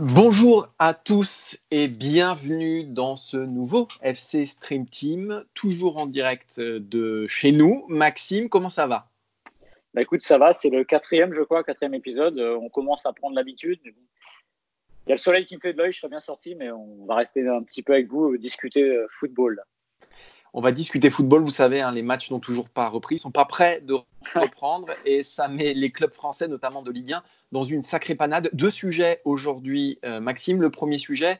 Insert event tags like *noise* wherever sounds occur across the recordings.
Bonjour à tous et bienvenue dans ce nouveau FC Stream Team, toujours en direct de chez nous. Maxime, comment ça va? Bah écoute, ça va, c'est le quatrième, je crois, quatrième épisode. Euh, on commence à prendre l'habitude. Il y a le soleil qui me fait de l'œil, je serais bien sorti, mais on va rester un petit peu avec vous, euh, discuter euh, football. On va discuter football, vous savez, hein, les matchs n'ont toujours pas repris, ils sont pas prêts de reprendre et ça met les clubs français, notamment de Ligue 1, dans une sacrée panade. Deux sujets aujourd'hui, euh, Maxime. Le premier sujet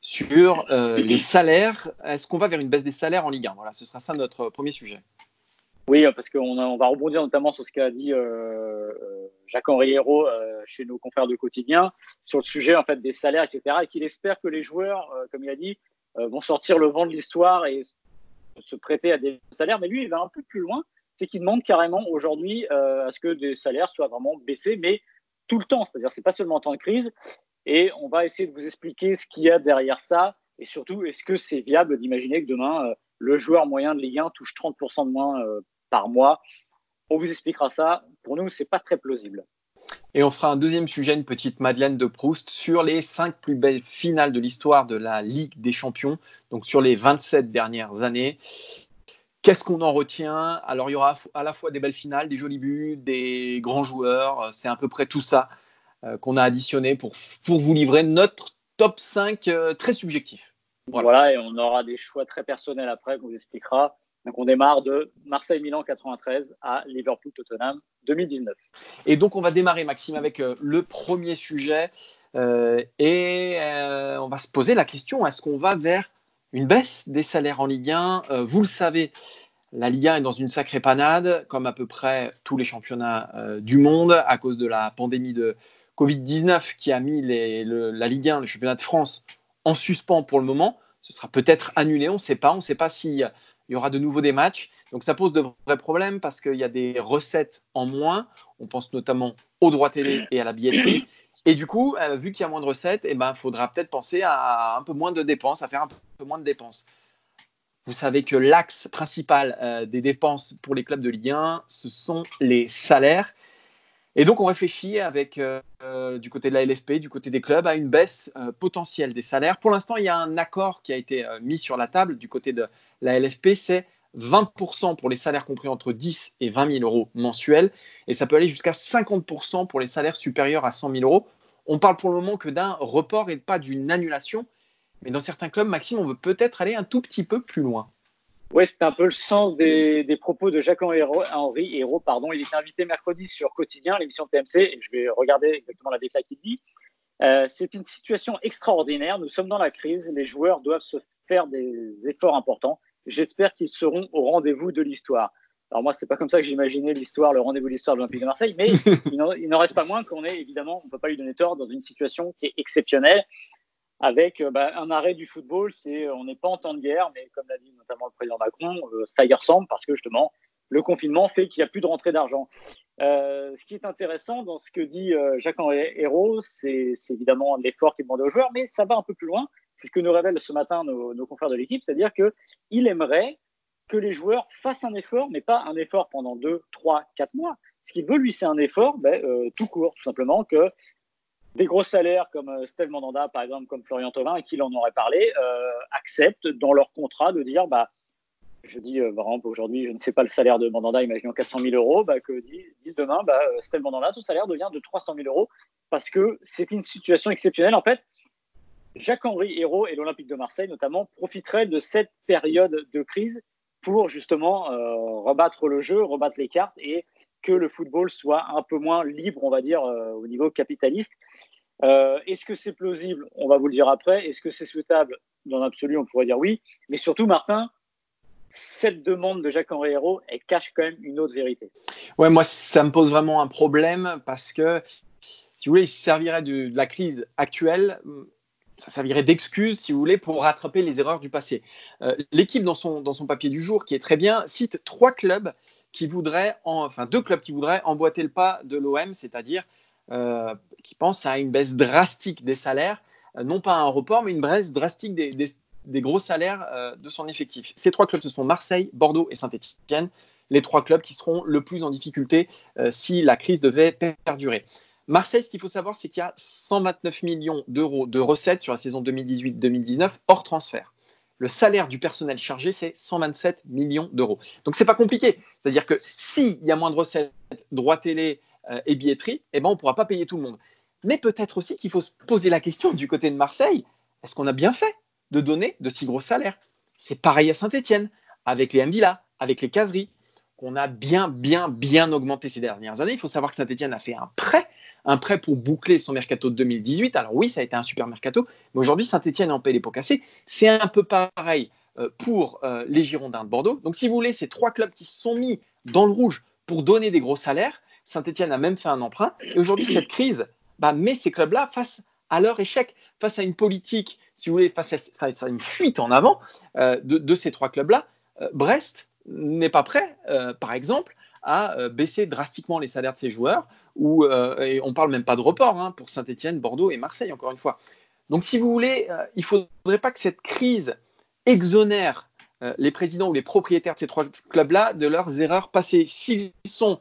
sur euh, les salaires. Est-ce qu'on va vers une baisse des salaires en Ligue 1 Voilà, ce sera ça notre premier sujet. Oui, parce qu'on on va rebondir notamment sur ce qu'a dit euh, Jacques-Henri Hérault euh, chez nos confrères de quotidien, sur le sujet en fait des salaires, etc. Et qu'il espère que les joueurs, euh, comme il a dit, vont sortir le vent de l'histoire et se prêter à des salaires. Mais lui, il va un peu plus loin, c'est qu'il demande carrément aujourd'hui euh, à ce que des salaires soient vraiment baissés, mais tout le temps. C'est-à-dire, c'est pas seulement en temps de crise. Et on va essayer de vous expliquer ce qu'il y a derrière ça, et surtout, est-ce que c'est viable d'imaginer que demain euh, le joueur moyen de Ligue 1 touche 30% de moins euh, par mois? On vous expliquera ça. Pour nous, c'est pas très plausible. Et on fera un deuxième sujet, une petite Madeleine de Proust, sur les cinq plus belles finales de l'histoire de la Ligue des Champions, donc sur les 27 dernières années. Qu'est-ce qu'on en retient? Alors, il y aura à la fois des belles finales, des jolis buts, des grands joueurs. C'est à peu près tout ça euh, qu'on a additionné pour, pour vous livrer notre top 5 euh, très subjectif. Voilà. Voilà. et on aura des choix très personnels après qu'on vous expliquera. Donc, on démarre de Marseille-Milan 93 à Liverpool-Tottenham 2019. Et donc, on va démarrer, Maxime, avec euh, le premier sujet. Euh, et euh, on va se poser la question est-ce qu'on va vers une baisse des salaires en Ligue 1 Euh, Vous le savez, la Ligue 1 est dans une sacrée panade, comme à peu près tous les championnats du monde, à cause de la pandémie de Covid-19 qui a mis la Ligue 1, le championnat de France, en suspens pour le moment. Ce sera peut-être annulé, on ne sait pas. On ne sait pas s'il y aura de nouveau des matchs. Donc ça pose de vrais problèmes parce qu'il y a des recettes en moins. On pense notamment aux droits télé et à la billetterie. Et du coup, euh, vu qu'il y a moins de recettes, il ben, faudra peut-être penser à un peu moins de dépenses, à faire un peu moins de dépenses. Vous savez que l'axe principal euh, des dépenses pour les clubs de Ligue 1, ce sont les salaires. Et donc, on réfléchit avec, euh, du côté de la LFP, du côté des clubs, à une baisse potentielle des salaires. Pour l'instant, il y a un accord qui a été mis sur la table du côté de la LFP, c'est 20% pour les salaires compris entre 10 et 20 000 euros mensuels, et ça peut aller jusqu'à 50% pour les salaires supérieurs à 100 000 euros. On parle pour le moment que d'un report et pas d'une annulation, mais dans certains clubs, Maxime, on veut peut-être aller un tout petit peu plus loin. Oui, c'est un peu le sens des, propos de Jacques-Henri Hérault. Pardon. Il était invité mercredi sur Quotidien, l'émission de TMC, et je vais regarder exactement la déclaration qu'il dit. Euh, c'est une situation extraordinaire. Nous sommes dans la crise. Les joueurs doivent se faire des efforts importants. J'espère qu'ils seront au rendez-vous de l'histoire. Alors moi, c'est pas comme ça que j'imaginais l'histoire, le rendez-vous de l'histoire de l'Olympique de Marseille, mais *laughs* il n'en- reste pas moins qu'on est évidemment, on ne peut pas lui donner tort, dans une situation qui est exceptionnelle, avec euh, bah, un arrêt du football. C'est, on n'est pas en temps de guerre, mais comme l'a dit notamment le président Macron, euh, ça y ressemble parce que justement, le confinement fait qu'il n'y a plus de rentrée d'argent. Euh, ce qui est intéressant dans ce que dit euh, Jacques-Henri Hérault, c'est, évidemment l'effort qu'il demande aux joueurs, mais ça va un peu plus loin. C'est ce que nous révèlent ce matin nos, nos confrères de l'équipe, c'est-à-dire qu'il aimerait que les joueurs fassent un effort, mais pas un effort pendant 2, 3, 4 mois. Ce qu'il veut, lui, c'est un effort ben, euh, tout court, tout simplement, que des gros salaires comme euh, Steve Mandanda, par exemple, comme Florian Thauvin, à qui l'on aurait parlé, euh, acceptent dans leur contrat de dire, bah, je dis, euh, par exemple, aujourd'hui, je ne sais pas le salaire de Mandanda, imaginons 400 000 euros, bah, que disent, demain, bah, Mandanda, son salaire devient de 300 000 euros parce que c'est une situation exceptionnelle. En fait, Jacques-Henri Hérault et l'Olympique de Marseille, notamment, profiteraient de cette période de crise pour justement euh, rebattre le jeu, rebattre les cartes et que le football soit un peu moins libre, on va dire, euh, au niveau capitaliste. Euh, Est-ce que c'est plausible? On va vous le dire après. Est-ce que c'est souhaitable? Dans l'absolu, on pourrait dire oui. Mais surtout, Martin, cette demande de Jacques-Henri Hérault, elle cache quand même une autre vérité. Ouais, moi, ça me pose vraiment un problème parce que si vous voulez, il servirait de, la crise actuelle, ça servirait d'excuse, si vous voulez, pour rattraper les erreurs du passé. Euh, l'équipe, dans son, dans son papier du jour, qui est très bien, cite trois clubs qui voudraient, enfin deux clubs qui voudraient emboîter le pas de l'OM, c'est-à-dire euh, qui pensent à une baisse drastique des salaires, euh, non pas un report, mais une baisse drastique des, des, gros salaires de son effectif. Ces trois clubs, ce sont Marseille, Bordeaux et Saint-Etienne, les trois clubs qui seront le plus en difficulté si la crise devait perdurer. Marseille, ce qu'il faut savoir, c'est qu'il y a 129 millions d'euros de recettes sur la saison 2018-2019 hors transfert. Le salaire du personnel chargé, c'est 127 millions d'euros. Donc, c'est pas compliqué. C'est-à-dire que s'il y a moins de recettes, droits télé euh, et billetterie, eh ben, on ne pourra pas payer tout le monde. Mais peut-être aussi qu'il faut se poser la question du côté de Marseille est-ce qu'on a bien fait de donner de si gros salaires? C'est pareil à Saint-Etienne, avec les Mvilla, avec les caseries, qu'on a bien, bien, bien augmenté ces dernières années. Il faut savoir que Saint-Etienne a fait un prêt un prêt pour boucler son mercato de 2018. Alors oui, ça a été un super mercato, mais aujourd'hui, Saint-Etienne en paie les pots cassés. C'est un peu pareil euh, pour euh, les Girondins de Bordeaux. Donc si vous voulez, ces trois clubs qui se sont mis dans le rouge pour donner des gros salaires. Saint-Etienne a même fait un emprunt. Et aujourd'hui, cette crise bah, met ces clubs-là face à leur échec, face à une politique, si vous voulez, face à, une fuite en avant euh, de, ces trois clubs-là. Brest n'est pas prêt, par exemple, à euh, baisser drastiquement les salaires de ses joueurs. Ou, euh, et on parle même pas de report hein, pour Saint-Etienne, Bordeaux et Marseille, encore une fois. Donc, si vous voulez, euh, il ne faudrait pas que cette crise exonère les présidents ou les propriétaires de ces trois clubs-là de leurs erreurs passées. S'ils sont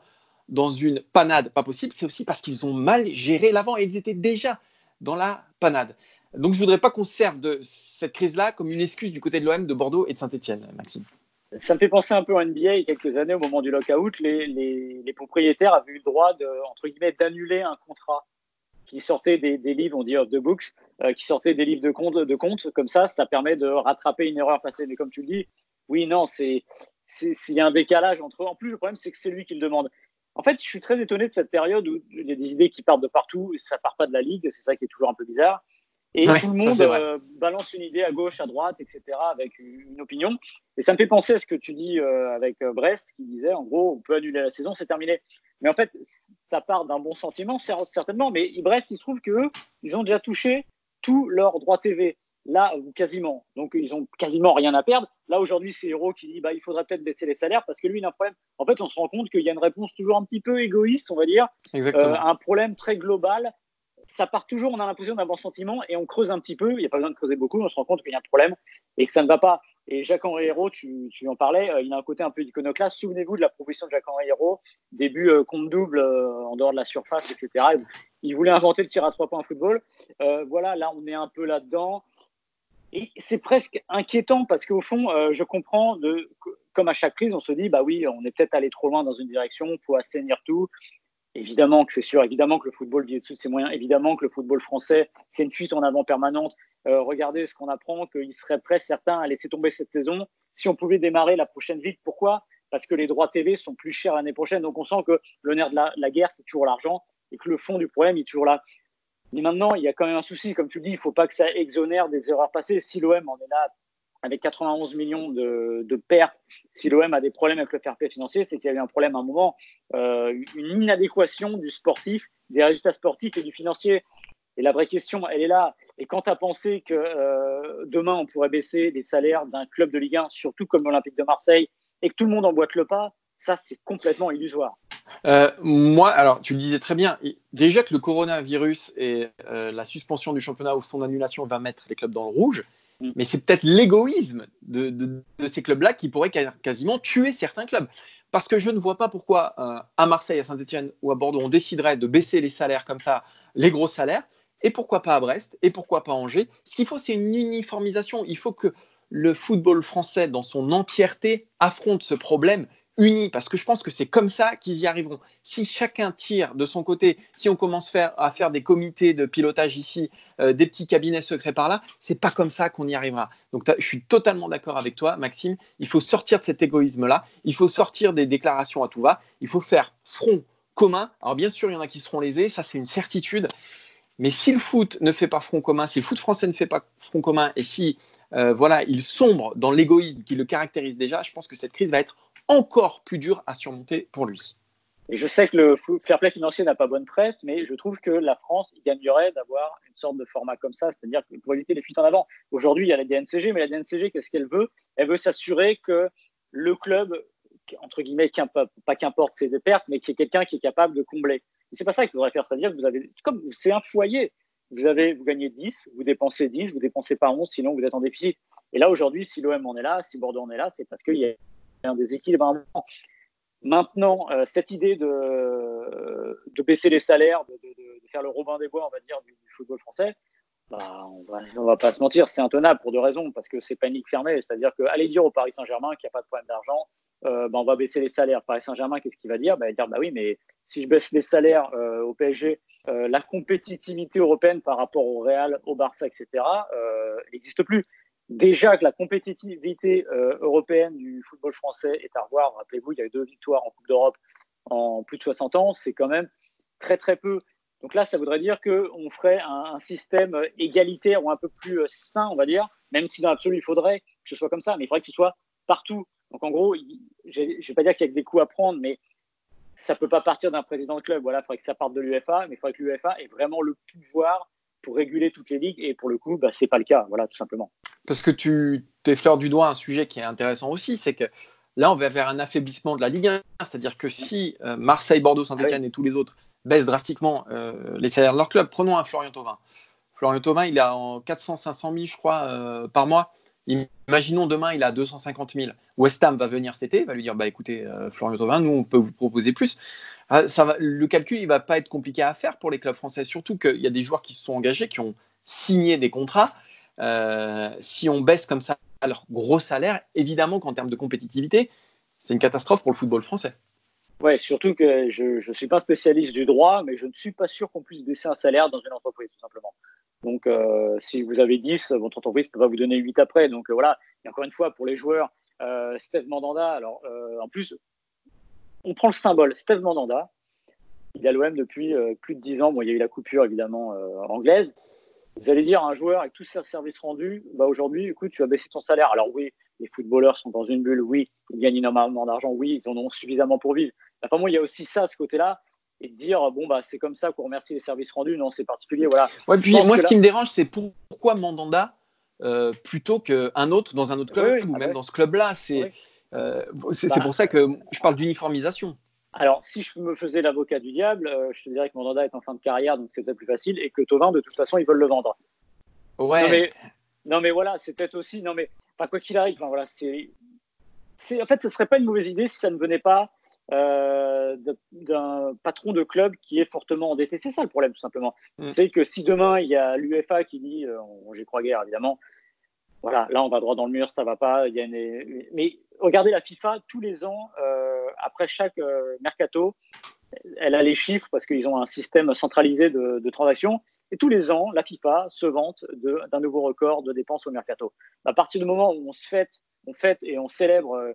dans une panade pas possible, c'est aussi parce qu'ils ont mal géré l'avant et ils étaient déjà dans la panade. Donc je ne voudrais pas qu'on serve de cette crise-là comme une excuse du côté de l'OM, de Bordeaux et de Saint-Etienne, Maxime ça me fait penser un peu à NBA quelques années, au moment du lockout, les, les, propriétaires avaient eu le droit de, entre guillemets, d'annuler un contrat qui sortait des, des, livres, on dit of the books, euh, qui sortait des livres de compte, de compte, comme ça, ça permet de rattraper une erreur passée. Mais comme tu le dis, oui, non, c'est s'il y a un décalage entre eux. En plus, le problème, c'est que c'est lui qui le demande. En fait, je suis très étonné de cette période où il y a des idées qui partent de partout ça part pas de la ligue. C'est ça qui est toujours un peu bizarre. Et tout le monde euh, balance une idée à gauche, à droite, etc., avec une opinion. Et ça me fait penser à ce que tu dis euh, avec euh, Brest, qui disait, en gros, on peut annuler la saison, c'est terminé. Mais en fait, ça part d'un bon sentiment, certainement. Mais Brest, il se trouve qu'eux, ils ont déjà touché tous leurs droits TV. Là, quasiment. Donc, ils ont quasiment rien à perdre. Là, aujourd'hui, c'est Hero qui dit bah, il faudrait peut-être baisser les salaires parce que lui, il a un problème. En fait, on se rend compte qu'il y a une réponse toujours un petit peu égoïste, on va dire. un problème très global ça part toujours, on a l'impression d'un bon sentiment et on creuse un petit peu. Il n'y a pas besoin de creuser beaucoup, on se rend compte qu'il y a un problème et que ça ne va pas. Et Jacques-Henri Hérault, tu, en parlais, euh, il a un côté un peu iconoclaste. Souvenez-vous de la proposition de Jacques-Henri Hérault, début euh, compte double euh, en dehors de la surface, etc. Il voulait inventer le tir à trois points en football. voilà, là, on est un peu là-dedans. Et c'est presque inquiétant parce qu'au fond, je comprends, comme à chaque crise, on se dit, bah oui, on est peut-être allé trop loin dans une direction, il faut assainir tout, Évidemment que c'est sûr, évidemment que le football vit de ses moyens, évidemment que le football français, c'est une fuite en avant permanente. Euh, regardez ce qu'on apprend, qu'il serait prêt certains à laisser tomber cette saison. Si on pouvait démarrer la prochaine vite, pourquoi? Parce que les droits TV sont plus chers l'année prochaine. Donc on sent que le nerf de la, guerre, c'est toujours l'argent et que le fond du problème est toujours là. Mais maintenant, il y a quand même un souci, comme tu dis, il ne faut pas que ça exonère des erreurs passées. Si l'OM en est là avec 91 millions de, pertes, si l'OM a des problèmes avec le fair financier, c'est qu'il y a eu un problème à un moment, euh, une inadéquation du sportif, des résultats sportifs et du financier. Et la vraie question, elle est là. Et quand tu as pensé que euh, demain, on pourrait baisser les salaires d'un club de Ligue 1, surtout comme l'Olympique de Marseille, et que tout le monde emboîte le pas, ça, c'est complètement illusoire. Euh, moi, alors, tu le disais très bien. Déjà que le coronavirus et la suspension du championnat ou son annulation va mettre les clubs dans le rouge. Mais c'est peut-être l'égoïsme de, ces clubs-là qui pourrait quasiment tuer certains clubs. Parce que je ne vois pas pourquoi euh, à Marseille, à Saint-Etienne ou à Bordeaux, on déciderait de baisser les salaires comme ça, les gros salaires, et pourquoi pas à Brest, et pourquoi pas à Angers. Ce qu'il faut, c'est une uniformisation. Il faut que le football français, dans son entièreté, affronte ce problème unis, parce que je pense que c'est comme ça qu'ils y arriveront. Si chacun tire de son côté, si on commence à faire des comités de pilotage ici, euh, des petits cabinets secrets par là, c'est pas comme ça qu'on y arrivera. Donc je suis totalement d'accord avec toi, Maxime. Il faut sortir de cet égoïsme-là. Il faut sortir des déclarations à tout va. Il faut faire front commun. Alors bien sûr, il y en a qui seront lésés, ça c'est une certitude. Mais si le foot ne fait pas front commun, si le foot français ne fait pas front commun, et si euh, voilà, il sombre dans l'égoïsme qui le caractérise déjà, je pense que cette crise va être encore plus dur à surmonter pour lui. Et je sais que le fair play financier n'a pas bonne presse, mais je trouve que la France gagnerait d'avoir une sorte de format comme ça, c'est-à-dire pour éviter les fuites en avant. Aujourd'hui, il y a la DNCG, mais la DNCG, qu'est-ce qu'elle veut? Elle veut s'assurer que le club, entre guillemets, pas qu'importe ses pertes, mais qu'il y ait quelqu'un qui est capable de combler. C'est pas ça qu'il faudrait faire, c'est-à-dire que vous avez, comme c'est un foyer, vous, avez, vous gagnez 10, vous dépensez 10, vous dépensez pas 11, sinon vous êtes en déficit. Et là, aujourd'hui, si l'OM en est là, si Bordeaux en est là, c'est parce qu'il y a un déséquilibre. Maintenant, euh, cette idée de, baisser les salaires, de, faire le Robin des Bois, on va dire, du, football français, bah, on ne va pas se mentir, c'est intenable pour deux raisons. Parce que c'est panique fermée, c'est-à-dire qu'aller dire au Paris Saint-Germain qu'il n'y a pas de problème d'argent, euh, bah, on va baisser les salaires. Paris Saint-Germain, qu'est-ce qu'il va dire? Bah, Il va dire bah oui, mais si je baisse les salaires euh, au PSG, la compétitivité européenne par rapport au Real, au Barça, etc., n'existe plus déjà que la compétitivité euh, européenne du football français est à revoir. Rappelez-vous, il y a eu deux victoires en Coupe d'Europe en plus de 60 ans. C'est quand même très très peu. Donc là, ça voudrait dire qu'on ferait un, système égalitaire ou un peu plus euh, sain, on va dire, même si dans l'absolu, il faudrait que ce soit comme ça, mais il faudrait que ce soit partout. Donc en gros, je ne vais pas dire qu'il y a que des coups à prendre, mais ça ne peut pas partir d'un président de club. Voilà, il faudrait que ça parte de l'UFA, mais il faudrait que l'UFA ait vraiment le pouvoir pour réguler toutes les ligues. Et pour le coup, bah, ce n'est pas le cas, voilà, tout simplement. Parce que tu effleures du doigt un sujet qui est intéressant aussi, c'est que là, on va vers un affaiblissement de la Ligue 1. C'est-à-dire que si euh, Marseille, Bordeaux, Saint-Etienne ah et tous les autres baissent drastiquement euh, les salaires de leur club, prenons un Florian Thauvin. Florian Thauvin, il a en 400-500 000, je crois, euh, par mois. Imaginons demain, il a 250 000. West Ham va venir cet été, va lui dire bah écoutez, Florian Thauvin, nous on peut vous proposer plus. Ah, le calcul, il va pas être compliqué à faire pour les clubs français, surtout qu'il y a des joueurs qui se sont engagés, qui ont signé des contrats. Euh, si on baisse comme ça leur gros salaire, évidemment qu'en termes de compétitivité, c'est une catastrophe pour le football français. Ouais, surtout que je ne suis pas spécialiste du droit, mais je ne suis pas sûr qu'on puisse baisser un salaire dans une entreprise, tout simplement. Donc, euh, si vous avez 10, votre entreprise ne peut pas vous donner 8 après. Donc, euh, voilà. Et encore une fois, pour les joueurs, Steve Mandanda, alors, en plus, on prend le symbole Steve Mandanda. Il est à l'OM depuis euh, plus de 10 ans. Bon, il y a eu la coupure évidemment euh, anglaise. Vous allez dire à un joueur avec tous ses services rendus, bah aujourd'hui, écoute, tu as baissé ton salaire. Alors oui, les footballeurs sont dans une bulle, oui, ils gagnent énormément d'argent, oui, ils en ont suffisamment pour vivre. Enfin, moi, il y a aussi ça, ce côté-là, et de dire, bon, bah, c'est comme ça qu'on remercie les services rendus. Non, c'est particulier, voilà. Ouais, puis moi, ce qui me dérange, c'est pourquoi Mandanda euh, plutôt qu'un autre dans un autre club, ou ah même dans ce club-là. C'est euh, c'est bah, pour ça que je parle d'uniformisation. Alors, si je me faisais l'avocat du diable, euh, je te dirais que Mandanda est en fin de carrière, donc c'est peut-être plus facile, et que Tovin, de toute façon, ils veulent le vendre. Ouais. Non, mais, voilà, c'est peut-être aussi. Non, mais quoi qu'il arrive, voilà, c'est. En fait, ce serait pas une mauvaise idée si ça ne venait pas euh, d'un patron de club qui est fortement endetté. C'est ça le problème, tout simplement. Mm. C'est que si demain, il y a l'UFA qui dit, j'y crois guère, évidemment, voilà, là on va droit dans le mur, ça va pas. Y Mais regardez la FIFA tous les ans, euh, après chaque euh, mercato, elle a les chiffres parce qu'ils ont un système centralisé de, transactions. Et tous les ans, la FIFA se vante d'un nouveau record de dépenses au mercato. À partir du moment où on se fête, on fête et on célèbre euh,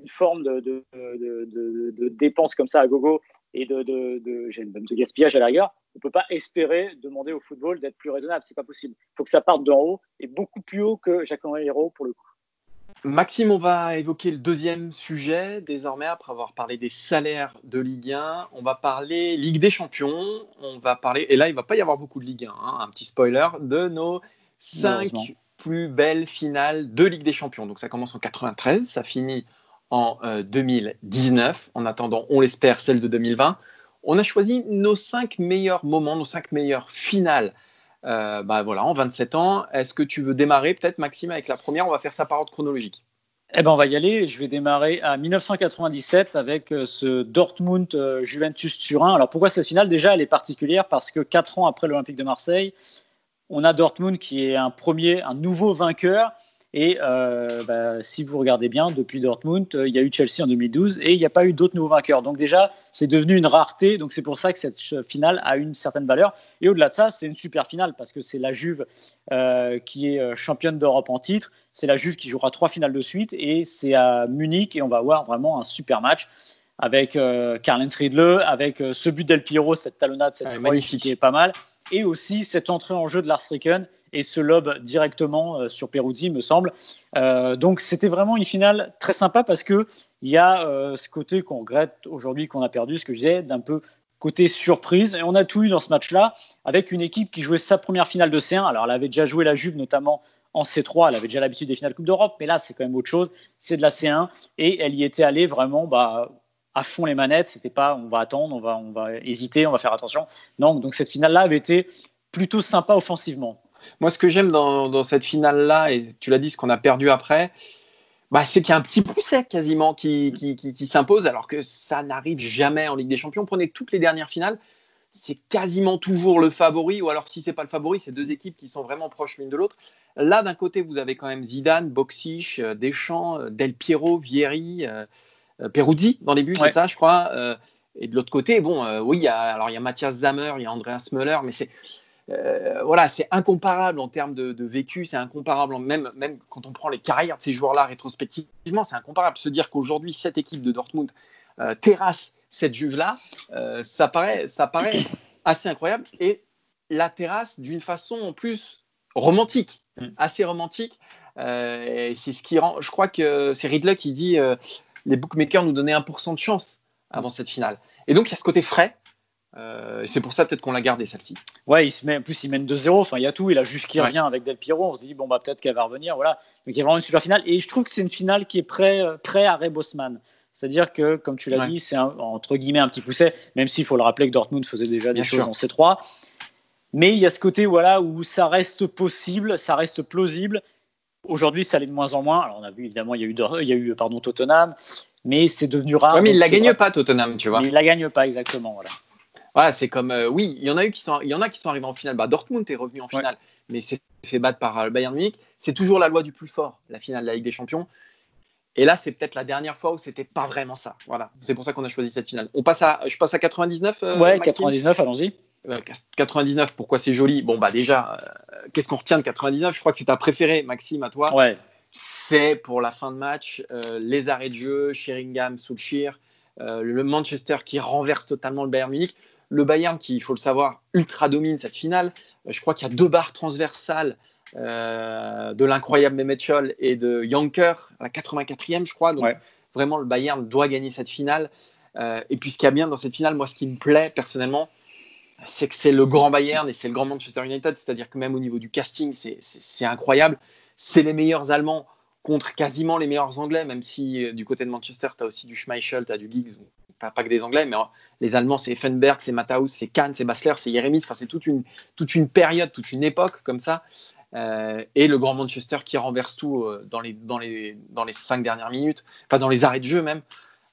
une forme de, dépenses comme ça à gogo et de, de, gaspillage à la rigueur, on ne peut pas espérer demander au football d'être plus raisonnable. C'est pas possible. Il faut que ça parte d'en haut et beaucoup plus haut que Jacques-Henri Hérault pour le coup. Maxime, on va évoquer le deuxième sujet désormais après avoir parlé des salaires de Ligue 1. On va parler Ligue des Champions. On va parler, et là il ne va pas y avoir beaucoup de Ligue 1, hein, un petit spoiler, de nos cinq plus belles finales de Ligue des Champions. Donc ça commence en 93, ça finit en 2019. Euh, en attendant, on l'espère, celle de 2020. On a choisi nos cinq meilleurs moments, nos cinq meilleures finales. Euh, bah voilà, en 27 ans. Est-ce que tu veux démarrer peut-être, Maxime, avec la première? On va faire ça par ordre chronologique. Eh ben, on va y aller. Je vais démarrer à 1997 avec euh, ce Dortmund Juventus Turin. Alors pourquoi cette finale? Déjà, elle est particulière parce que quatre ans après l'Olympique de Marseille, on a Dortmund qui est un premier, un nouveau vainqueur et euh, bah, si vous regardez bien, depuis Dortmund, euh, il y a eu Chelsea en 2012 et il n'y a pas eu d'autres nouveaux vainqueurs. Donc déjà, c'est devenu une rareté. Donc c'est pour ça que cette finale a une certaine valeur. Et au-delà de ça, c'est une super finale parce que c'est la Juve euh, qui est championne d'Europe en titre. C'est la Juve qui jouera trois finales de suite et c'est à Munich et on va avoir vraiment un super match avec Karl-Heinz Riedle, avec ce but d'El Piero, cette talonnade, cette ouais, qui est pas mal, et aussi cette entrée en jeu de Lars Ricken et ce lob directement euh, sur Peruzzi, me semble. Euh, donc c'était vraiment une finale très sympa parce que il y a euh, ce côté qu'on regrette aujourd'hui qu'on a perdu, ce que je disais, d'un peu côté surprise. Et on a tout eu dans ce match-là avec une équipe qui jouait sa première finale de C1. Alors elle avait déjà joué la Juve notamment en C3, elle avait déjà l'habitude des finales Coupe d'Europe, mais là c'est quand même autre chose. C'est de la C1 et elle y était allée vraiment bah, à fond les manettes. C'était pas on va attendre, on va, on va hésiter, on va faire attention. Non, donc cette finale-là avait été plutôt sympa offensivement. Moi, ce que j'aime dans, cette finale-là, et tu l'as dit, ce qu'on a perdu après, bah, c'est qu'il y a un petit pousset quasiment qui, qui, s'impose, alors que ça n'arrive jamais en Ligue des Champions. Prenez toutes les dernières finales, c'est quasiment toujours le favori, ou alors si c'est pas le favori, c'est deux équipes qui sont vraiment proches l'une de l'autre. Là, d'un côté, vous avez quand même Zidane, Boxic, euh, Deschamps, euh, Del Piero, Vieri, euh, Peruzzi dans les buts, c'est ça, je crois. et de l'autre côté, bon, oui, il y a, alors il y a Mathias Zammer, il y a Andreas Müller, mais c'est euh, voilà, c'est incomparable en termes de, vécu, c'est incomparable, même, même quand on prend les carrières de ces joueurs-là rétrospectivement, c'est incomparable. Se dire qu'aujourd'hui, cette équipe de Dortmund euh, terrasse cette Juve-là, euh, ça, paraît, ça paraît assez incroyable. Et la terrasse d'une façon en plus romantique, mm. assez romantique. c'est ce qui rend. Je crois que c'est Ridley qui dit les bookmakers nous donnaient 1% de chance avant cette finale. Et donc, il y a ce côté frais euh, c'est pour ça peut-être qu'on l'a gardé celle-ci. Ouais, il se met, en plus il mène 2-0. Enfin, il y a tout. Il a juste qui revient avec Del Piero. On se dit bon bah peut-être qu'elle va revenir. Voilà. Donc il y a vraiment une super finale. Et je trouve que c'est une finale qui est prêt, euh, prêt à Ray Bosman. C'est-à-dire que, comme tu l'as dit, c'est entre guillemets un petit pousset, même s'il faut le rappeler que Dortmund faisait déjà des choses en C3. Mais il y a ce côté voilà, où ça reste possible, ça reste plausible. Aujourd'hui, ça l'est de moins en moins. Alors, on a vu évidemment, il y a eu, il y a eu pardon, Tottenham, mais c'est devenu rare. mais il ne la gagne pas, Tottenham, tu vois. il ne la gagne pas, exactement. Voilà. Voilà, c'est comme euh, oui, il y en a eu qui sont, il y en a qui sont arrivés en finale. Bah, Dortmund est revenu en finale, mais c'est fait battre par euh, le Bayern Munich. C'est toujours la loi du plus fort, la finale de la Ligue des Champions. Et là, c'est peut-être la dernière fois où c'était pas vraiment ça. Voilà, c'est pour ça qu'on a choisi cette finale. On passe à, je passe à 99. Euh, ouais, 99, allons-y. 99, pourquoi c'est joli? Bon, bah déjà, qu'est-ce qu'on retient de 99 Je crois que c'est ta préférée, Maxime, à toi. Ouais. C'est pour la fin de match, les arrêts de jeu, Sheringham, Soulshire, le Manchester qui renverse totalement le Bayern Munich. Le Bayern, qui, il faut le savoir, ultra domine cette finale. Euh, je crois qu'il y a deux barres transversales euh, de l'incroyable Mehmet Scholl et de Janker, à la 84e, je crois. Donc, vraiment, le Bayern doit gagner cette finale. Euh, et puis, ce qui y a bien dans cette finale, moi, ce qui me plaît personnellement, c'est que c'est le grand Bayern et c'est le grand Manchester United. C'est-à-dire que même au niveau du casting, c'est incroyable. C'est les meilleurs Allemands contre quasiment les meilleurs Anglais, même si du côté de Manchester, tu as aussi du Schmeichel, tu as du Giggs, pas, que des Anglais, mais les Allemands, c'est Effenberg, c'est Matthaus, c'est Kahn, c'est Bassler, c'est Jeremis. Enfin, c'est toute une, toute une période, toute une époque comme ça. Euh, et le grand Manchester qui renverse tout euh, dans, les, dans, les, dans les cinq dernières minutes, enfin dans les arrêts de jeu même.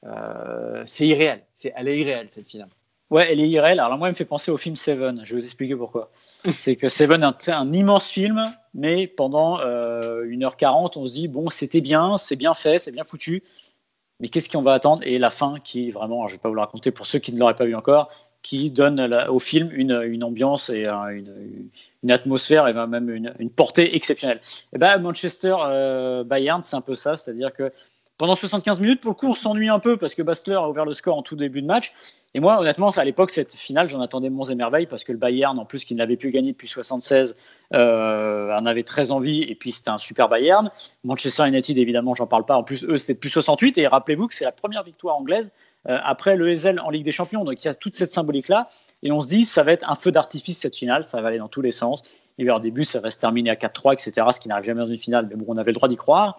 Euh, c'est irréel. C'est, elle est irréelle, cette finale. Ouais, elle est irréelle. Alors moi, elle me fait penser au film Seven. Je vais vous expliquer pourquoi. *laughs* c'est que Seven est un, un, immense film, mais pendant 1h40, on se dit, bon, c'était bien, c'est bien fait, c'est bien foutu mais qu'est-ce qu'on va attendre? Et la fin, qui vraiment, je ne vais pas vous le raconter pour ceux qui ne l'auraient pas vu encore, qui donne au film une, ambiance et une, atmosphère et même une, portée exceptionnelle. Et ben Manchester euh, c'est un peu ça, c'est-à-dire que pendant 75 minutes, pour le coup, s'ennuie un peu parce que Bastler a ouvert le score en tout début de match. Et moi, honnêtement, à l'époque, cette finale, j'en attendais mon et merveilles parce que le Bayern, en plus, qui n'avait plus gagné depuis 76, euh, en avait très envie. Et puis, c'était un super Bayern. Manchester United, évidemment, j'en parle pas. En plus, eux, c'était plus 68. Et rappelez-vous que c'est la première victoire anglaise euh, après le Ezel en Ligue des Champions. Donc, il y a toute cette symbolique-là. Et on se dit, ça va être un feu d'artifice, cette finale. Ça va aller dans tous les sens. Il y a eu un début, ça va se terminer à 4-3, etc. Ce qui n'arrive jamais dans une finale. Mais bon, on avait le droit d'y croire.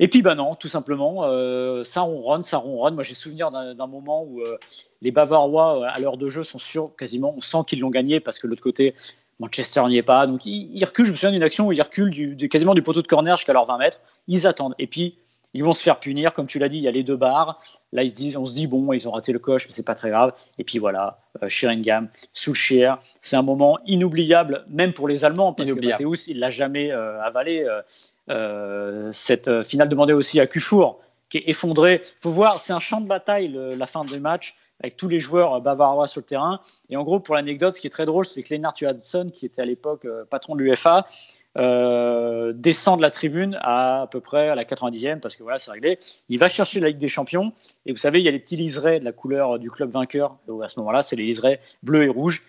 Et puis, bah non, tout simplement, euh, ça ronronne, ça ronronne. Moi, j'ai souvenir d'un moment où euh, les Bavarois, euh, à l'heure de jeu, sont sûrs, quasiment, on sent qu'ils l'ont gagné parce que l'autre côté, Manchester n'y est pas. Donc, ils, reculent. Je me souviens d'une action où ils reculent du, quasiment du poteau de corner jusqu'à leurs 20 mètres. Ils attendent. Et puis, ils vont se faire punir. Comme tu l'as dit, il y a les deux barres. Là, ils se disent, on se dit, bon, ils ont raté le coche, mais c'est pas très grave. Et puis voilà, euh, Sheringham, Souchier. C'est un moment inoubliable, même pour les Allemands, parce que Matthäus, il l'a jamais avalé. Euh, cette finale demandée aussi à Kufour, qui est effondré. Il faut voir, c'est un champ de bataille la fin du match avec tous les joueurs bavarois sur le terrain. Et en gros, pour l'anecdote, ce qui est très drôle, c'est que Lennart Johansson, qui était à l'époque euh, patron de l'UFA, euh, descend de la tribune à à peu près à la 90e, parce que voilà, c'est réglé. Il va chercher la Ligue des Champions, et vous savez, il y a les petits liserés de la couleur du club vainqueur. à ce moment-là, c'est les liserés bleus et rouges.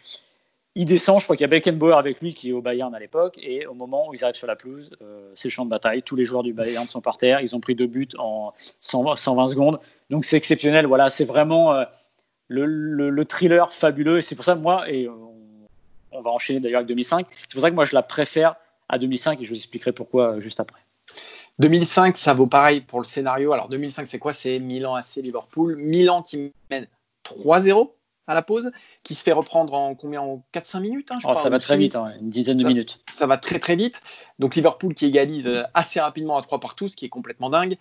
Il descend, je crois qu'il y a Beckenbauer avec lui qui est au Bayern à l'époque, et au moment où ils arrivent sur la pelouse, euh, c'est le champ de bataille. Tous les joueurs du Bayern sont par terre. Ils ont pris deux buts en 120, secondes. Donc c'est exceptionnel. Voilà, c'est vraiment euh, le, thriller fabuleux. Et c'est pour ça, moi, et on va enchaîner d'ailleurs avec 2005, c'est pour ça que moi je la préfère à 2005 et je vous expliquerai pourquoi euh, juste après. 2005, ça vaut pareil pour le scénario. Alors 2005, c'est quoi? C'est Milan AC Liverpool. Milan qui mène 3-0 à la pause, qui se fait reprendre en combien En 4-5 minutes, hein, je oh, Ça va très vite, hein, une dizaine de minutes. Ça va très très vite. Donc Liverpool qui égalise euh, assez rapidement à 3 partout, ce qui est complètement dingue.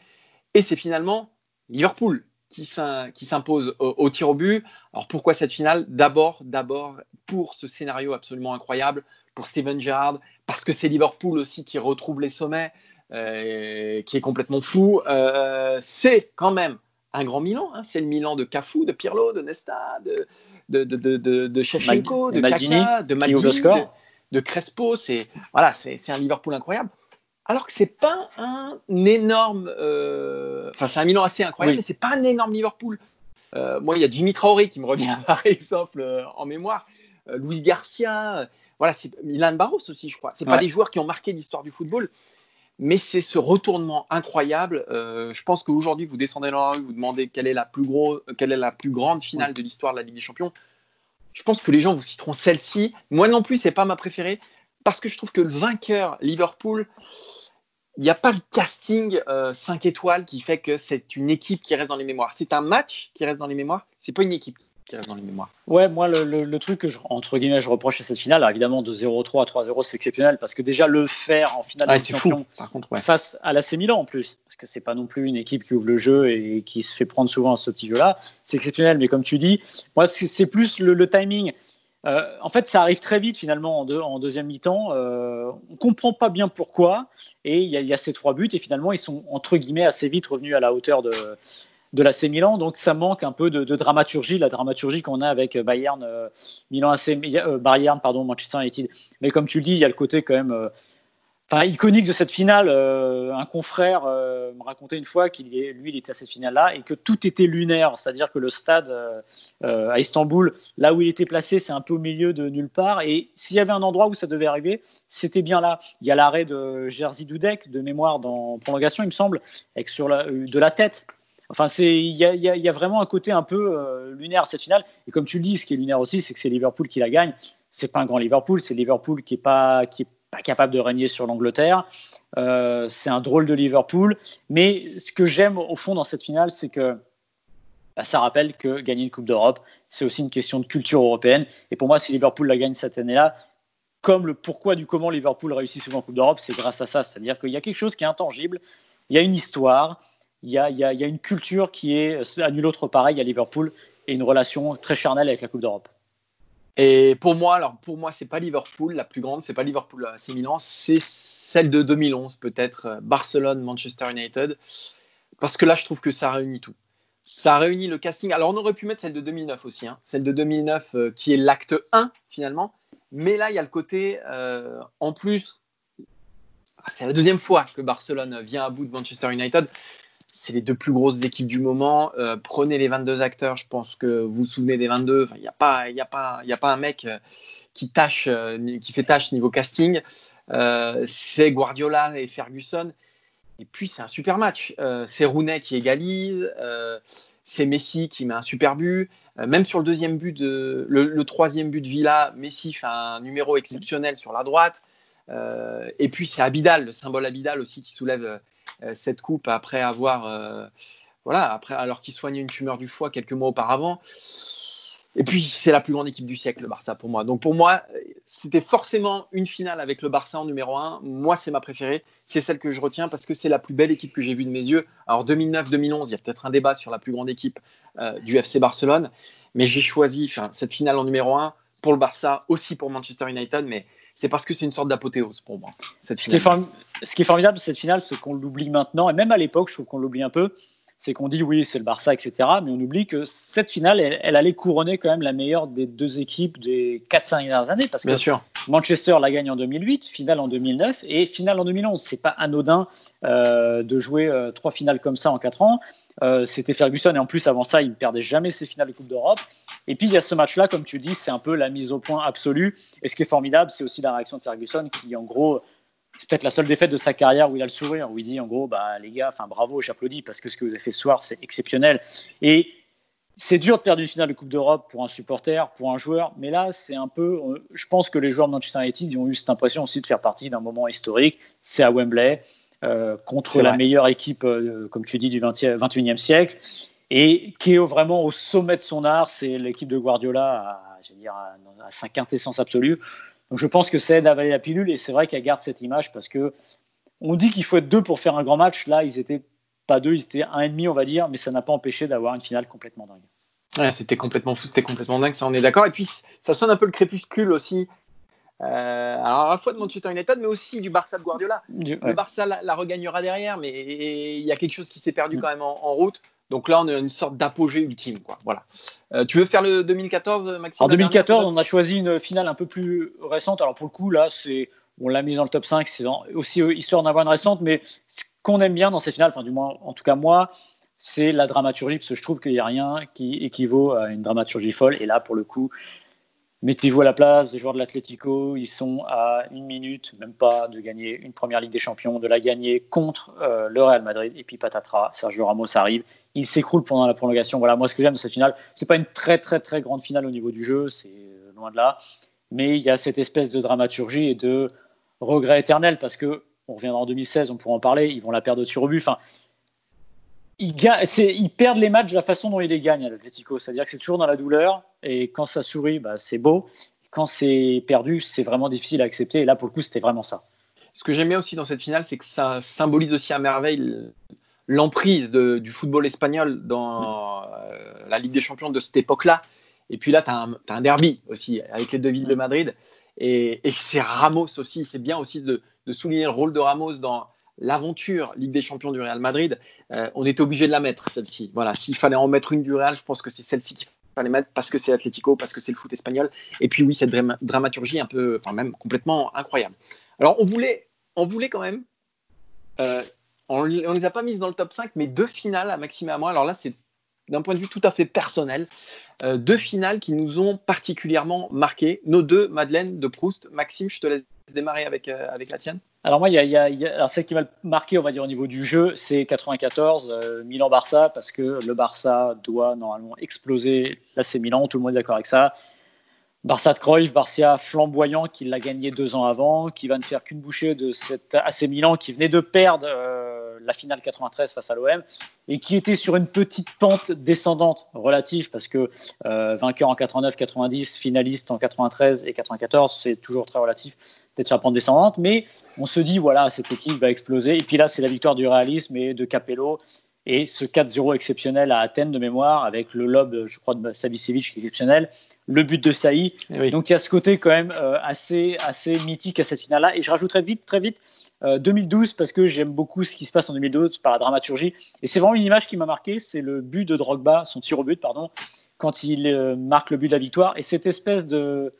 Et c'est finalement Liverpool qui s'impose au, tir au but. Alors pourquoi cette finale? D'abord, d'abord pour ce scénario absolument incroyable, pour Steven Gerrard, parce que c'est Liverpool aussi qui retrouve les sommets, euh, qui est complètement fou. Euh, c'est quand même un grand Milan, hein. c'est le Milan de Cafu, de Pirlo, de Nesta, de, de, de, de, de Shevchenko, de Kaka, de Maldini, de, Crespo. C'est voilà, c'est un Liverpool incroyable alors que c'est pas un énorme. Euh, enfin, c'est un Milan assez incroyable, mais c'est pas un énorme Liverpool. Euh, moi, il y a Jimmy Traoré qui me revient *laughs* par exemple euh, en mémoire. Luis Garcia, voilà, c'est Milan Barros aussi, je crois. C'est pas des joueurs qui ont marqué l'histoire du football, mais c'est ce retournement incroyable. je pense qu'aujourd'hui, vous descendez dans la rue, vous demandez quelle est la plus gros, quelle est la plus grande finale de l'histoire de la Ligue des Champions. Je pense que les gens vous citeront celle-ci. Moi non plus, c'est pas ma préférée parce que je trouve que le vainqueur Liverpool, il n'y a pas le casting 5 euh, étoiles qui fait que c'est une équipe qui reste dans les mémoires. C'est un match qui reste dans les mémoires, c'est pas une équipe qui reste dans les mémoires. Ouais, moi, le, truc que je, entre guillemets, je reproche à cette finale, évidemment, de 0-3 à 3-0, c'est exceptionnel parce que déjà le faire en finale de champion Par contre, face à l'AC Milan en plus, parce que c'est pas non plus une équipe qui ouvre le jeu et qui se fait prendre souvent à ce petit jeu-là, c'est exceptionnel. Mais comme tu dis, moi, c'est plus le timing. Euh, en fait, ça arrive très vite finalement en, deuxième mi-temps. Euh, on ne comprend pas bien pourquoi. Et il y, a ces trois buts. Et finalement, ils sont entre guillemets assez vite revenus à la hauteur de, de l'AC Milan. Donc ça manque un peu de, dramaturgie, la dramaturgie qu'on a avec Bayern, euh, Milan AC, Bayern, pardon, Manchester United. Mais comme tu le dis, il y a le côté quand même enfin, iconique de cette finale. Euh, un confrère euh, me racontait une fois qu'il lui, il était à cette finale-là et que tout était lunaire, c'est-à-dire que le stade euh, à Istanbul, là où il était placé, c'est un peu au milieu de nulle part. Et s'il y avait un endroit où ça devait arriver, c'était bien là. Il y a l'arrêt de Jerzy Dudek de mémoire dans prolongation, il me semble, avec sur la, de la tête. Enfin, c'est il y, y a, vraiment un côté un peu lunaire à cette finale. Et comme tu le dis, ce qui est lunaire aussi, c'est que c'est Liverpool qui la gagne. C'est pas un grand Liverpool, c'est Liverpool qui est pas qui est pas capable de régner sur l'Angleterre. Euh, c'est un drôle de Liverpool. Mais ce que j'aime au fond dans cette finale, c'est que bah, ça rappelle que gagner une Coupe d'Europe, c'est aussi une question de culture européenne. Et pour moi, si Liverpool la gagne cette année-là, comme le pourquoi du comment Liverpool réussit souvent en Coupe d'Europe, c'est grâce à ça. C'est-à-dire qu'il y a quelque chose qui est intangible, il y a une histoire, il y a, une culture qui est à nul autre pareil à Liverpool et une relation très charnelle avec la Coupe d'Europe. Et pour moi, alors pour moi, c'est pas Liverpool la plus grande, c'est pas Liverpool assez Milan, c'est celle de 2011 peut-être, euh, Barcelone, Manchester United, parce que là, je trouve que ça réunit tout. Ça réunit le casting. Alors, on aurait pu mettre celle de 2009 aussi, hein. celle de 2009 euh, qui est l'acte 1 finalement, mais là, il y a le côté, euh, en plus, c'est la deuxième fois que Barcelone vient à bout de Manchester United c'est les deux plus grosses équipes du moment. Euh, prenez les 22 acteurs, je pense que vous vous souvenez des 22. Il n'y a, pas, a, a pas un mec euh, qui, tâche, euh, qui fait tâche niveau casting. c'est Guardiola et Ferguson. Et puis, c'est un super match. c'est Rooney qui égalise. c'est Messi qui met un super but. même sur le deuxième but, de, le, troisième but de Villa, Messi fait un numéro exceptionnel sur la droite. et puis, c'est Abidal, le symbole Abidal aussi, qui soulève cette coupe après avoir, euh, voilà, après alors qu'il soignait une tumeur du foie quelques mois auparavant. Et puis, c'est la plus grande équipe du siècle, le Barça, pour moi. Donc, pour moi, c'était forcément une finale avec le Barça en numéro 1. Moi, c'est ma préférée. C'est celle que je retiens parce que c'est la plus belle équipe que j'ai vue de mes yeux. Alors, 2009-2011, il y a peut-être un débat sur la plus grande équipe euh, du FC Barcelone. Mais j'ai choisi cette finale en numéro 1 pour le Barça, aussi pour Manchester United. Mais c'est parce que c'est une sorte d'apothéose pour moi. ce, qui est ce, qui est formidable de cette finale, c'est qu'on l'oublie maintenant, et même à l'époque, je trouve qu'on l'oublie un peu, c'est qu'on dit oui, c'est le Barça, etc. Mais on oublie que cette finale, elle, allait couronner quand même la meilleure des deux équipes des 4-5 dernières années. Parce que Bien sûr. Manchester la gagne en 2008, finale en 2009 et finale en 2011. C'est pas anodin euh, de jouer euh, trois finales comme ça en quatre ans. Euh, c'était Ferguson et en plus avant ça, il ne perdait jamais ses finales de Coupe d'Europe. Et puis il y a ce match-là, comme tu dis, c'est un peu la mise au point absolue. Et ce qui est formidable, c'est aussi la réaction de Ferguson qui, en gros, c'est peut-être la seule défaite de sa carrière où il a le sourire, où il dit en gros, bah les gars, enfin bravo, j'applaudis parce que ce que vous avez fait ce soir, c'est exceptionnel. Et c'est dur de perdre une finale de Coupe d'Europe pour un supporter, pour un joueur, mais là, c'est un peu. Euh, je pense que les joueurs de Manchester United ont eu cette impression aussi de faire partie d'un moment historique. C'est à Wembley, euh, contre la meilleure équipe, euh, comme tu dis, du 20 21e siècle. Et qui est vraiment au sommet de son art, c'est l'équipe de Guardiola à, dire, à, sa quintessence absolue. Donc je pense que c'est d'avaler la pilule, et c'est vrai qu'elle garde cette image parce que on dit qu'il faut être deux pour faire un grand match. Là, ils étaient pas deux, ils étaient un et demi, on va dire, mais ça n'a pas empêché d'avoir une finale complètement dingue. Ouais, c'était complètement fou, c'était complètement dingue, ça on est d'accord. Et puis ça sonne un peu le crépuscule aussi. Euh, alors à la fois de Manchester United, mais aussi du Barça de Guardiola. Le Barça la, regagnera derrière, mais il y a quelque chose qui s'est perdu mm. quand même en, route. Donc là, on a une sorte d'apogée ultime. Quoi. Voilà. Euh, tu veux faire le 2014, Maxime En 2014, on a choisi une finale un peu plus récente. Alors pour le coup, là, c'est on l'a mis dans le top 5, c'est aussi euh, histoire d'avoir une récente, mais qu'on aime bien dans ces finales, enfin du moins en tout cas moi, c'est la dramaturgie, parce que je trouve qu'il n'y a rien qui équivaut à une dramaturgie folle. Et là, pour le coup, mettez-vous à la place des joueurs de l'Atlético, ils sont à une minute, même pas, de gagner une première Ligue des Champions, de la gagner contre euh, le Real Madrid. Et puis patatras, Sergio Ramos arrive, il s'écroule pendant la prolongation. Voilà, moi ce que j'aime de cette finale, c'est pas une très très très grande finale au niveau du jeu, c'est euh, loin de là, mais il y a cette espèce de dramaturgie et de regret éternel parce que on reviendra en 2016, on pourra en parler, ils vont la perdre au tir au but. Enfin, ils, ils, perdent les matchs de la façon dont ils les gagnent à l'Atlético. C'est-à-dire que c'est toujours dans la douleur, et quand ça sourit, bah, c'est beau. Quand c'est perdu, c'est vraiment difficile à accepter. Et là, pour le coup, c'était vraiment ça. Ce que j'aime bien aussi dans cette finale, c'est que ça symbolise aussi à merveille l'emprise du football espagnol dans euh, la Ligue des Champions de cette époque-là. Et puis là, tu as, un derby aussi avec les deux villes de Madrid. Et, c'est Ramos aussi. C'est bien aussi de, souligner le rôle de Ramos dans l'aventure Ligue des Champions du Real Madrid. Euh, on était obligé de la mettre, celle-ci. Voilà, s'il fallait en mettre une du Real, je pense que c'est celle-ci qu'il fallait mettre parce que c'est Atlético, parce que c'est le foot espagnol. Et puis oui, cette dramaturgie un peu, enfin même complètement incroyable. Alors on voulait, on voulait quand même, euh, on ne les a pas mises dans le top 5, mais deux finales à Maxime et à moi. Alors là, c'est d'un point de vue tout à fait personnel. Euh, deux finales qui nous ont particulièrement marqué. Nos deux Madeleine de Proust. Maxime, je te laisse démarrer avec, euh, avec la tienne. Alors moi, y a, celle qui m'a marqué, on va dire au niveau du jeu, c'est 94 euh, Milan-Barça parce que le Barça doit normalement exploser l'AC Milan. Tout le monde est d'accord avec ça. Barça de Cruyff, Barça flamboyant qui l'a gagné deux ans avant, qui va ne faire qu'une bouchée de cet AC Milan qui venait de perdre la finale 93 face à l'OM et qui était sur une petite pente descendante relative parce que euh, vainqueur en 89, 90, finaliste en 93 et 94, c'est toujours très relatif d'être sur la pente descendante. Mais on se dit, voilà, cette équipe va exploser. Et puis là, c'est la victoire du réalisme et de Capello et ce 4-0 exceptionnel à Athènes de mémoire, avec le lob, je crois, de Savicevic qui est exceptionnel, le but de Saï. Eh Donc il y a ce côté quand même euh, assez, assez mythique à cette finale-là. Et je rajouterai vite, très vite, 2012, euh, parce que j'aime beaucoup ce qui se passe en 2012 par la dramaturgie. Et c'est vraiment une image qui m'a marqué, c'est le but de Drogba, son tir au but, pardon, quand il euh, marque le but de la victoire. Et cette espèce de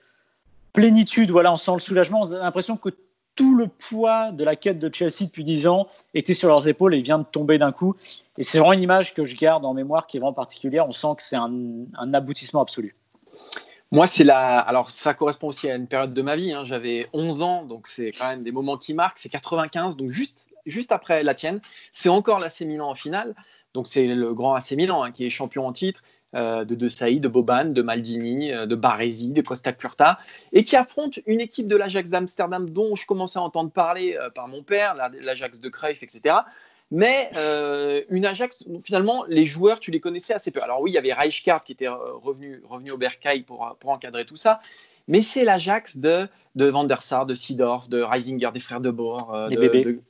plénitude, voilà, on sent le soulagement, on a l'impression que tout le poids de la quête de Chelsea depuis 10 ans était sur leurs épaules et vient de tomber d'un coup. Et c'est vraiment une image que je garde en mémoire qui est vraiment particulière. On sent que c'est un, aboutissement absolu. Moi, c'est la. Alors, ça correspond aussi à une période de ma vie. Hein. J'avais 11 ans, donc c'est quand même des moments qui marquent. C'est 95, donc juste, juste après la tienne. C'est encore l'AC Milan en finale. Donc, c'est le grand AC Milan hein, qui est champion en titre. Euh, de De Saïd, de Boban, de Maldini, euh, de Baresi, de Costa Curta, et qui affronte une équipe de l'Ajax d'Amsterdam dont je commençais à entendre parler euh, par mon père, l'Ajax de Cruyff, etc. Mais une Ajax, finalement, les joueurs, tu les connaissais assez peu. Alors oui, il y avait Rijkaard qui était revenu, revenu au Bercail pour, pour encadrer tout ça, mais c'est l'Ajax de, de Van der Sar, de Sidorf, de Reisinger, des frères de Boer, de,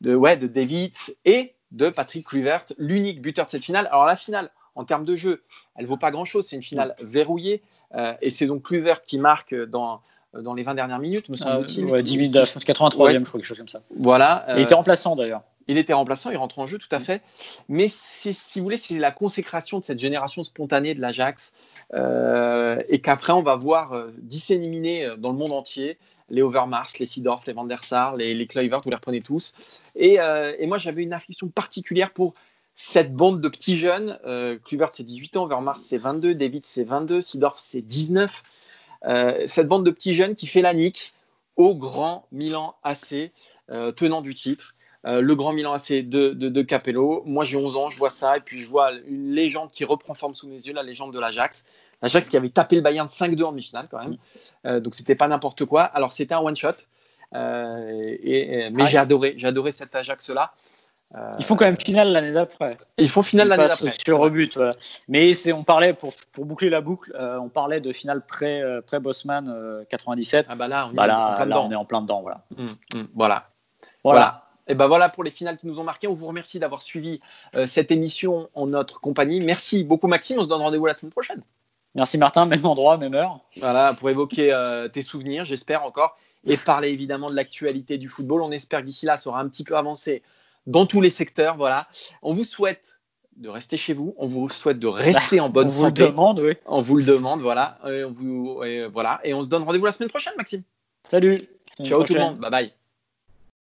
de, ouais, de Davids et de Patrick Kluivert, l'unique buteur de cette finale. Alors la finale, en termes de jeu, elle vaut pas grand-chose. C'est une finale verrouillée. Euh, et c'est donc Kluivert qui marque dans, dans les 20 dernières minutes, me semble-t-il. Euh, ouais, 10 83e, je crois, quelque chose comme ça. Voilà. il était remplaçant d'ailleurs. Il était remplaçant, il rentre en jeu, tout à fait. Mais si vous voulez, c'est la consécration de cette génération spontanée de l'Ajax. Euh, et qu'après, on va voir euh, disséminer dans le monde entier les Overmars, les Sidorf, les Van der Sar, les, les Kluivert, vous les reprenez tous. Et, et moi, j'avais une affection particulière pour cette bande de petits jeunes. Euh, Kluivert, c'est 18 ans, Overmars, c'est 22, David, c'est 22, Sidorf, c'est 19. cette bande de petits jeunes qui fait la nique au grand Milan AC, tenant du titre. Euh, le Grand Milan AC de, de, Capello. Moi, j'ai 11 ans, je vois ça, et puis je vois une légende qui reprend forme sous mes yeux, la légende de l'Ajax. L'Ajax qui avait tapé le Bayern 5-2 en demi-finale, quand même. Euh, donc, c'était pas n'importe quoi. Alors, c'était un one-shot. Euh, et, mais j'ai adoré, j'ai adoré cet Ajax-là. Ils font quand même finale l'année d'après. Ils font finale l'année d'après. Sur rebut, voilà. Mais on parlait, pour, pour, boucler la boucle, on parlait de finale pré-Bosman 97. Ah bah là, on, est, en plein dedans. on est en plein dedans. Voilà. Hum, hum, voilà. voilà. Et ben voilà pour les finales qui nous ont marqués. On vous remercie d'avoir suivi euh, cette émission en notre compagnie. Merci beaucoup Maxime. On se donne rendez-vous la semaine prochaine. Merci Martin, même endroit, même heure. Voilà, pour évoquer euh, tes souvenirs, j'espère encore, et parler évidemment de l'actualité du football. On espère que d'ici là, ça aura un petit peu avancé dans tous les secteurs. Voilà. On vous souhaite de rester chez vous. On vous souhaite de rester en *laughs* bonne santé. On vous le demande, oui. On vous le demande, voilà. Et on, vous, voilà. et on se donne rendez-vous la semaine prochaine, Maxime. Salut. Ciao tout le monde. Bye bye.